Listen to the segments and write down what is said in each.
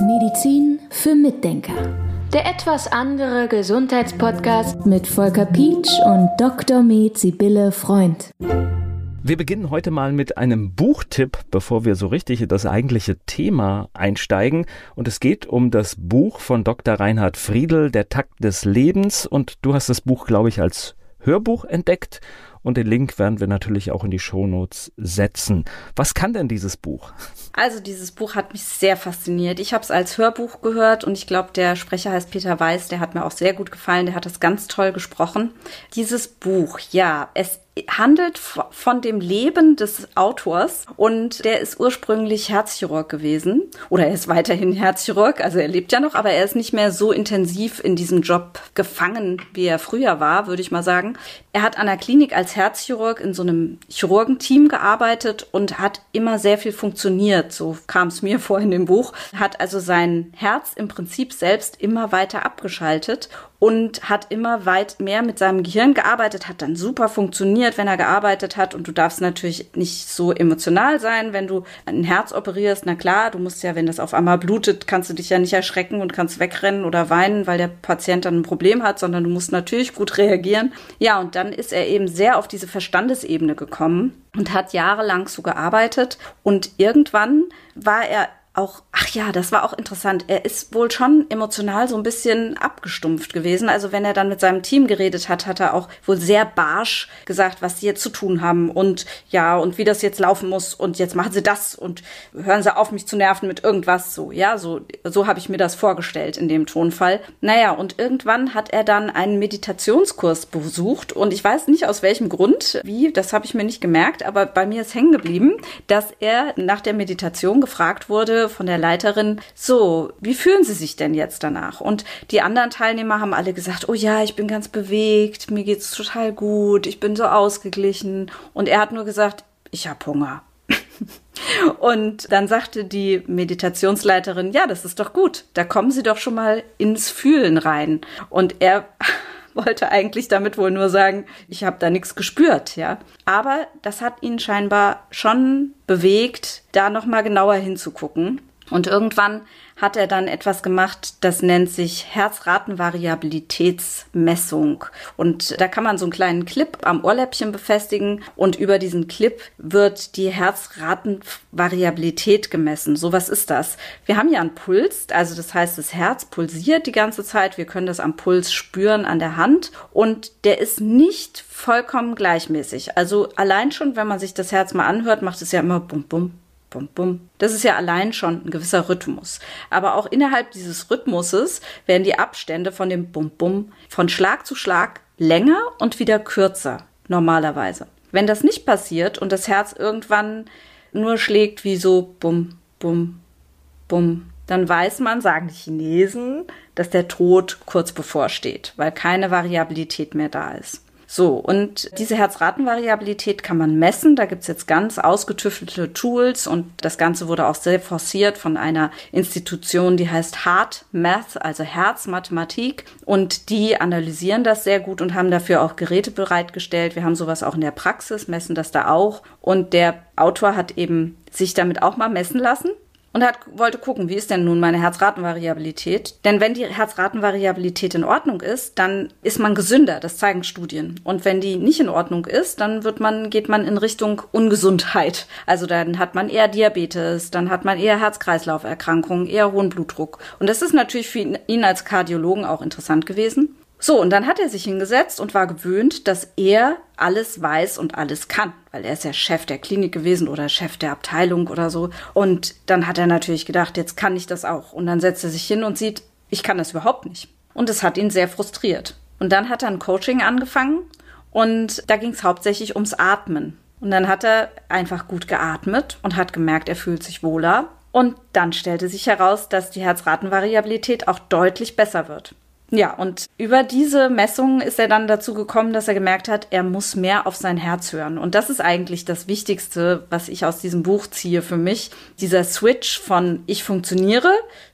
Medizin für Mitdenker. Der etwas andere Gesundheitspodcast mit Volker Pietsch und Dr. Med Sibylle Freund. Wir beginnen heute mal mit einem Buchtipp, bevor wir so richtig in das eigentliche Thema einsteigen. Und es geht um das Buch von Dr. Reinhard Friedel, Der Takt des Lebens. Und du hast das Buch, glaube ich, als Hörbuch entdeckt und den Link werden wir natürlich auch in die Shownotes setzen. Was kann denn dieses Buch? Also dieses Buch hat mich sehr fasziniert. Ich habe es als Hörbuch gehört und ich glaube, der Sprecher heißt Peter Weiß, der hat mir auch sehr gut gefallen, der hat das ganz toll gesprochen. Dieses Buch, ja, es handelt von dem Leben des Autors und der ist ursprünglich Herzchirurg gewesen oder er ist weiterhin Herzchirurg, also er lebt ja noch, aber er ist nicht mehr so intensiv in diesem Job gefangen, wie er früher war, würde ich mal sagen. Er hat an der Klinik als Herzchirurg in so einem Chirurgenteam gearbeitet und hat immer sehr viel funktioniert, so kam es mir vor in dem Buch, hat also sein Herz im Prinzip selbst immer weiter abgeschaltet und hat immer weit mehr mit seinem Gehirn gearbeitet, hat dann super funktioniert, wenn er gearbeitet hat. Und du darfst natürlich nicht so emotional sein, wenn du ein Herz operierst. Na klar, du musst ja, wenn das auf einmal blutet, kannst du dich ja nicht erschrecken und kannst wegrennen oder weinen, weil der Patient dann ein Problem hat, sondern du musst natürlich gut reagieren. Ja, und dann ist er eben sehr auf diese Verstandesebene gekommen und hat jahrelang so gearbeitet. Und irgendwann war er auch, ach ja, das war auch interessant. Er ist wohl schon emotional so ein bisschen abgestumpft gewesen. Also wenn er dann mit seinem Team geredet hat, hat er auch wohl sehr barsch gesagt, was sie jetzt zu tun haben und ja, und wie das jetzt laufen muss und jetzt machen sie das und hören sie auf, mich zu nerven mit irgendwas so. Ja, so, so habe ich mir das vorgestellt in dem Tonfall. Naja, und irgendwann hat er dann einen Meditationskurs besucht und ich weiß nicht aus welchem Grund, wie, das habe ich mir nicht gemerkt, aber bei mir ist hängen geblieben, dass er nach der Meditation gefragt wurde, von der Leiterin, so, wie fühlen Sie sich denn jetzt danach? Und die anderen Teilnehmer haben alle gesagt, oh ja, ich bin ganz bewegt, mir geht's total gut, ich bin so ausgeglichen. Und er hat nur gesagt, ich habe Hunger. Und dann sagte die Meditationsleiterin, ja, das ist doch gut, da kommen Sie doch schon mal ins Fühlen rein. Und er wollte eigentlich damit wohl nur sagen, ich habe da nichts gespürt, ja. Aber das hat ihn scheinbar schon bewegt, da noch mal genauer hinzugucken. Und irgendwann hat er dann etwas gemacht, das nennt sich Herzratenvariabilitätsmessung. Und da kann man so einen kleinen Clip am Ohrläppchen befestigen und über diesen Clip wird die Herzratenvariabilität gemessen. So was ist das? Wir haben ja einen Puls, also das heißt, das Herz pulsiert die ganze Zeit. Wir können das am Puls spüren an der Hand und der ist nicht vollkommen gleichmäßig. Also allein schon, wenn man sich das Herz mal anhört, macht es ja immer bum bum bum, bum. Das ist ja allein schon ein gewisser Rhythmus. Aber auch innerhalb dieses Rhythmuses werden die Abstände von dem Bum, bum von Schlag zu Schlag länger und wieder kürzer, normalerweise. Wenn das nicht passiert und das Herz irgendwann nur schlägt wie so bum, bum, bum, dann weiß man, sagen die Chinesen, dass der Tod kurz bevorsteht, weil keine Variabilität mehr da ist. So, und diese Herzratenvariabilität kann man messen. Da gibt's jetzt ganz ausgetüftelte Tools und das Ganze wurde auch sehr forciert von einer Institution, die heißt Heart Math, also Herzmathematik. Und die analysieren das sehr gut und haben dafür auch Geräte bereitgestellt. Wir haben sowas auch in der Praxis, messen das da auch. Und der Autor hat eben sich damit auch mal messen lassen und hat, wollte gucken, wie ist denn nun meine Herzratenvariabilität? Denn wenn die Herzratenvariabilität in Ordnung ist, dann ist man gesünder, das zeigen Studien. Und wenn die nicht in Ordnung ist, dann wird man, geht man in Richtung Ungesundheit. Also dann hat man eher Diabetes, dann hat man eher Herz-Kreislauf-Erkrankungen, eher hohen Blutdruck. Und das ist natürlich für ihn als Kardiologen auch interessant gewesen. So, und dann hat er sich hingesetzt und war gewöhnt, dass er alles weiß und alles kann, weil er ist ja Chef der Klinik gewesen oder Chef der Abteilung oder so. Und dann hat er natürlich gedacht, jetzt kann ich das auch. Und dann setzt er sich hin und sieht, ich kann das überhaupt nicht. Und es hat ihn sehr frustriert. Und dann hat er ein Coaching angefangen und da ging es hauptsächlich ums Atmen. Und dann hat er einfach gut geatmet und hat gemerkt, er fühlt sich wohler. Und dann stellte sich heraus, dass die Herzratenvariabilität auch deutlich besser wird. Ja, und über diese Messungen ist er dann dazu gekommen, dass er gemerkt hat, er muss mehr auf sein Herz hören. Und das ist eigentlich das Wichtigste, was ich aus diesem Buch ziehe für mich. Dieser Switch von ich funktioniere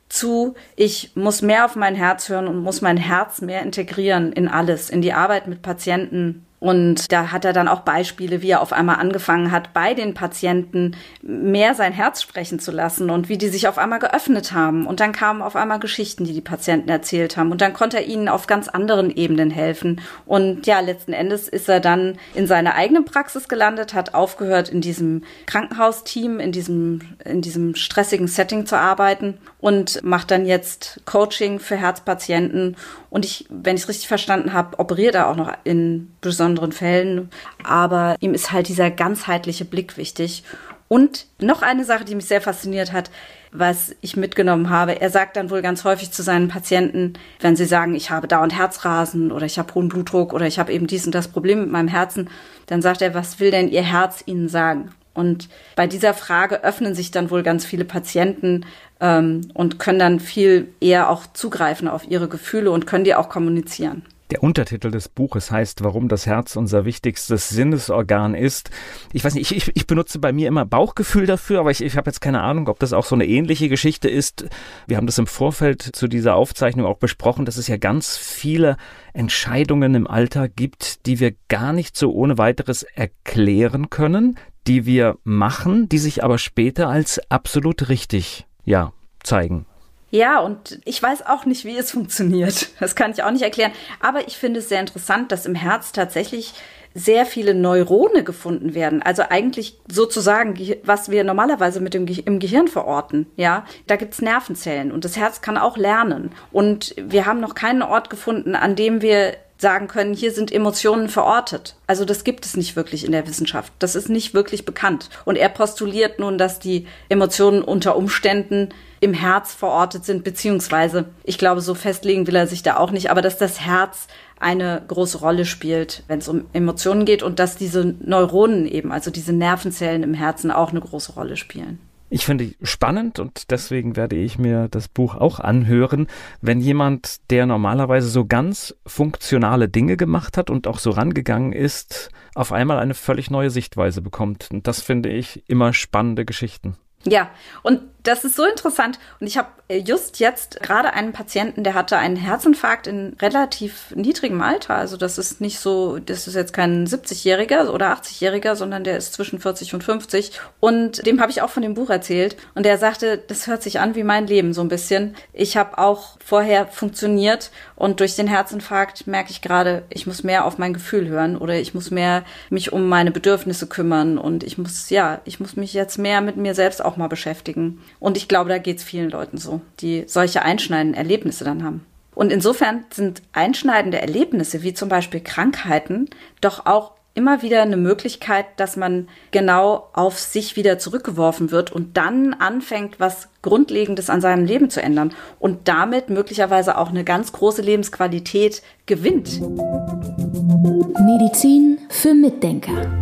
zu ich muss mehr auf mein Herz hören und muss mein Herz mehr integrieren in alles, in die Arbeit mit Patienten Und da hat er dann auch Beispiele, wie er auf einmal angefangen hat, bei den Patienten mehr sein Herz sprechen zu lassen und wie die sich auf einmal geöffnet haben. Und dann kamen auf einmal Geschichten, die die Patienten erzählt haben. Und dann konnte er ihnen auf ganz anderen Ebenen helfen. Und ja, letzten Endes ist er dann in seiner eigenen Praxis gelandet, hat aufgehört, in diesem Krankenhausteam, in diesem, in diesem stressigen Setting zu arbeiten und macht dann jetzt Coaching für Herzpatienten. Und ich, wenn ich es richtig verstanden habe, operiert er auch noch in besonderen Fällen. Aber ihm ist halt dieser ganzheitliche Blick wichtig. Und noch eine Sache, die mich sehr fasziniert hat, was ich mitgenommen habe. Er sagt dann wohl ganz häufig zu seinen Patienten, wenn sie sagen, ich habe dauernd Herzrasen oder ich habe hohen Blutdruck oder ich habe eben dies und das Problem mit meinem Herzen, dann sagt er, was will denn Ihr Herz Ihnen sagen? Und bei dieser Frage öffnen sich dann wohl ganz viele Patienten ähm, und können dann viel eher auch zugreifen auf ihre Gefühle und können die auch kommunizieren. Der Untertitel des Buches heißt, warum das Herz unser wichtigstes Sinnesorgan ist. Ich weiß nicht, ich, ich, benutze bei mir immer Bauchgefühl dafür, aber ich, ich habe jetzt keine Ahnung, ob das auch so eine ähnliche Geschichte ist. Wir haben das im Vorfeld zu dieser Aufzeichnung auch besprochen, dass es ja ganz viele Entscheidungen im Alter gibt, die wir gar nicht so ohne weiteres erklären können, die wir machen, die sich aber später als absolut richtig, ja, zeigen. Ja, und ich weiß auch nicht, wie es funktioniert. Das kann ich auch nicht erklären. Aber ich finde es sehr interessant, dass im Herz tatsächlich sehr viele Neurone gefunden werden. Also eigentlich sozusagen, was wir normalerweise mit dem Ge im Gehirn verorten. Ja, da gibt's Nervenzellen und das Herz kann auch lernen. Und wir haben noch keinen Ort gefunden, an dem wir sagen können, hier sind Emotionen verortet. Also das gibt es nicht wirklich in der Wissenschaft. Das ist nicht wirklich bekannt. Und er postuliert nun, dass die Emotionen unter Umständen im Herz verortet sind, beziehungsweise, ich glaube, so festlegen will er sich da auch nicht, aber dass das Herz eine große Rolle spielt, wenn es um Emotionen geht und dass diese Neuronen eben, also diese Nervenzellen im Herzen auch eine große Rolle spielen. Ich finde spannend und deswegen werde ich mir das Buch auch anhören, wenn jemand, der normalerweise so ganz funktionale Dinge gemacht hat und auch so rangegangen ist, auf einmal eine völlig neue Sichtweise bekommt. Und das finde ich immer spannende Geschichten. Ja, und das ist so interessant. Und ich habe just jetzt gerade einen Patienten, der hatte einen Herzinfarkt in relativ niedrigem Alter. Also das ist nicht so, das ist jetzt kein 70-Jähriger oder 80-Jähriger, sondern der ist zwischen 40 und 50. Und dem habe ich auch von dem Buch erzählt. Und der sagte, das hört sich an wie mein Leben so ein bisschen. Ich habe auch vorher funktioniert und durch den Herzinfarkt merke ich gerade, ich muss mehr auf mein Gefühl hören oder ich muss mehr mich um meine Bedürfnisse kümmern und ich muss, ja, ich muss mich jetzt mehr mit mir selbst auch mal beschäftigen. Und ich glaube, da geht es vielen Leuten so, die solche einschneidenden Erlebnisse dann haben. Und insofern sind einschneidende Erlebnisse, wie zum Beispiel Krankheiten, doch auch immer wieder eine Möglichkeit, dass man genau auf sich wieder zurückgeworfen wird und dann anfängt, was Grundlegendes an seinem Leben zu ändern und damit möglicherweise auch eine ganz große Lebensqualität gewinnt. Medizin für Mitdenker.